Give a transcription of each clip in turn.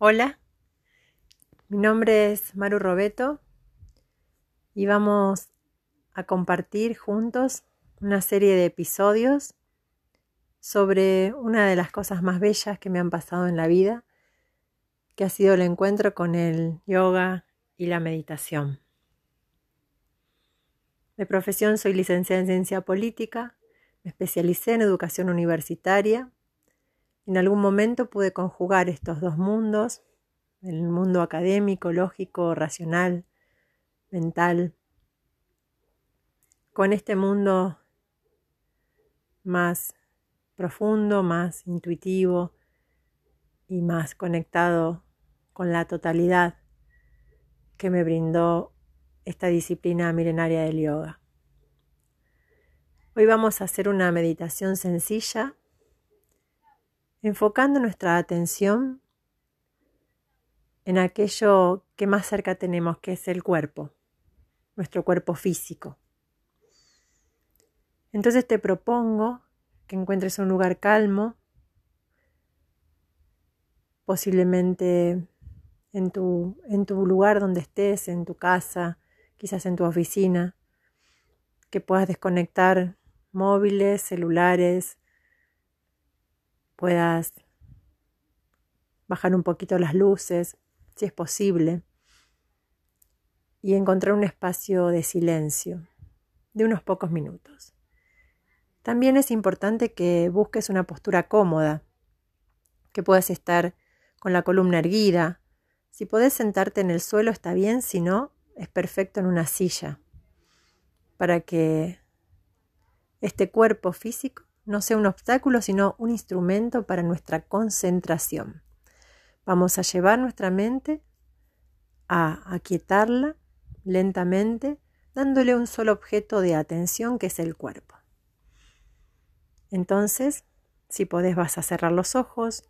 Hola, mi nombre es Maru Robeto y vamos a compartir juntos una serie de episodios sobre una de las cosas más bellas que me han pasado en la vida, que ha sido el encuentro con el yoga y la meditación. De profesión soy licenciada en ciencia política, me especialicé en educación universitaria en algún momento pude conjugar estos dos mundos, el mundo académico, lógico, racional, mental, con este mundo más profundo, más intuitivo y más conectado con la totalidad que me brindó esta disciplina milenaria del yoga. Hoy vamos a hacer una meditación sencilla enfocando nuestra atención en aquello que más cerca tenemos, que es el cuerpo, nuestro cuerpo físico. Entonces te propongo que encuentres un lugar calmo, posiblemente en tu, en tu lugar donde estés, en tu casa, quizás en tu oficina, que puedas desconectar móviles, celulares, puedas bajar un poquito las luces, si es posible, y encontrar un espacio de silencio de unos pocos minutos. También es importante que busques una postura cómoda, que puedas estar con la columna erguida. Si podés sentarte en el suelo está bien, si no, es perfecto en una silla, para que este cuerpo físico no sea un obstáculo, sino un instrumento para nuestra concentración. Vamos a llevar nuestra mente a aquietarla lentamente, dándole un solo objeto de atención que es el cuerpo. Entonces, si podés, vas a cerrar los ojos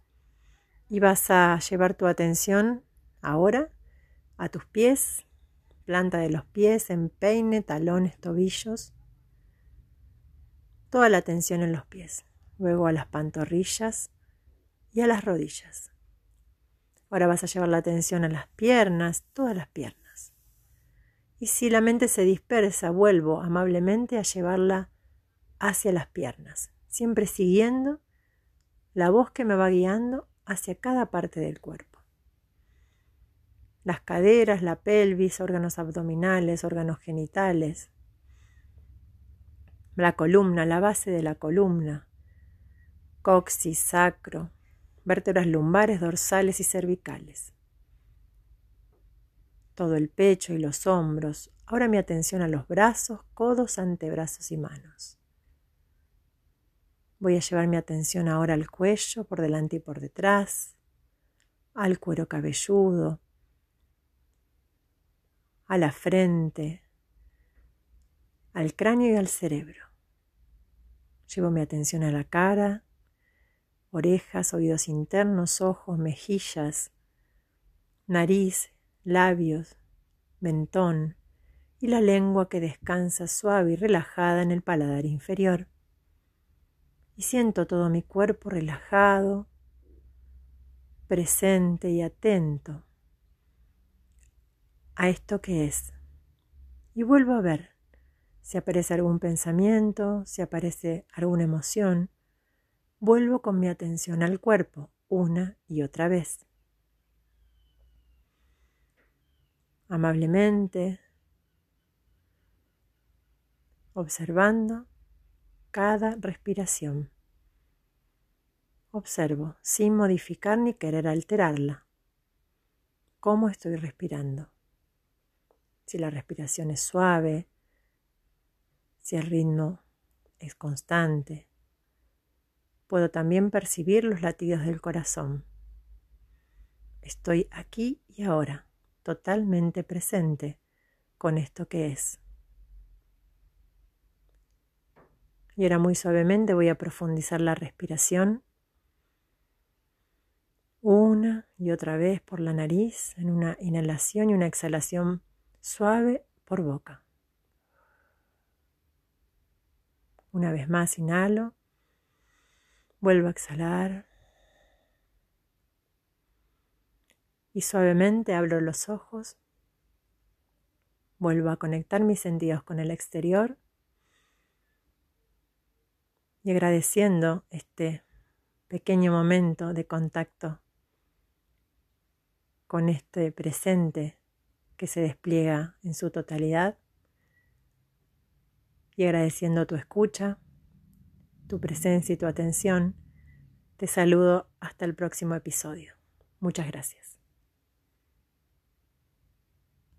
y vas a llevar tu atención ahora a tus pies, planta de los pies, empeine, talones, tobillos, toda la atención en los pies, luego a las pantorrillas y a las rodillas. Ahora vas a llevar la atención a las piernas, todas las piernas. Y si la mente se dispersa, vuelvo amablemente a llevarla hacia las piernas, siempre siguiendo la voz que me va guiando hacia cada parte del cuerpo. Las caderas, la pelvis, órganos abdominales, órganos genitales, la columna, la base de la columna, coxis, sacro, vértebras lumbares, dorsales y cervicales. Todo el pecho y los hombros. Ahora mi atención a los brazos, codos, antebrazos y manos. Voy a llevar mi atención ahora al cuello, por delante y por detrás, al cuero cabelludo, a la frente, al cráneo y al cerebro. Llevo mi atención a la cara, orejas, oídos internos, ojos, mejillas, nariz, labios, mentón y la lengua que descansa suave y relajada en el paladar inferior. Y siento todo mi cuerpo relajado, presente y atento a esto que es. Y vuelvo a ver si aparece algún pensamiento, si aparece alguna emoción, vuelvo con mi atención al cuerpo una y otra vez. Amablemente, observando cada respiración. Observo sin modificar ni querer alterarla. ¿Cómo estoy respirando? Si la respiración es suave, si el ritmo es constante. Puedo también percibir los latidos del corazón. Estoy aquí y ahora, totalmente presente con esto que es. Y ahora muy suavemente voy a profundizar la respiración una y otra vez por la nariz en una inhalación y una exhalación suave por boca. Una vez más, inhalo. Vuelvo a exhalar. Y suavemente abro los ojos, vuelvo a conectar mis sentidos con el exterior y agradeciendo este pequeño momento de contacto con este presente que se despliega en su totalidad y agradeciendo tu escucha, tu presencia y tu atención, te saludo hasta el próximo episodio. Muchas gracias.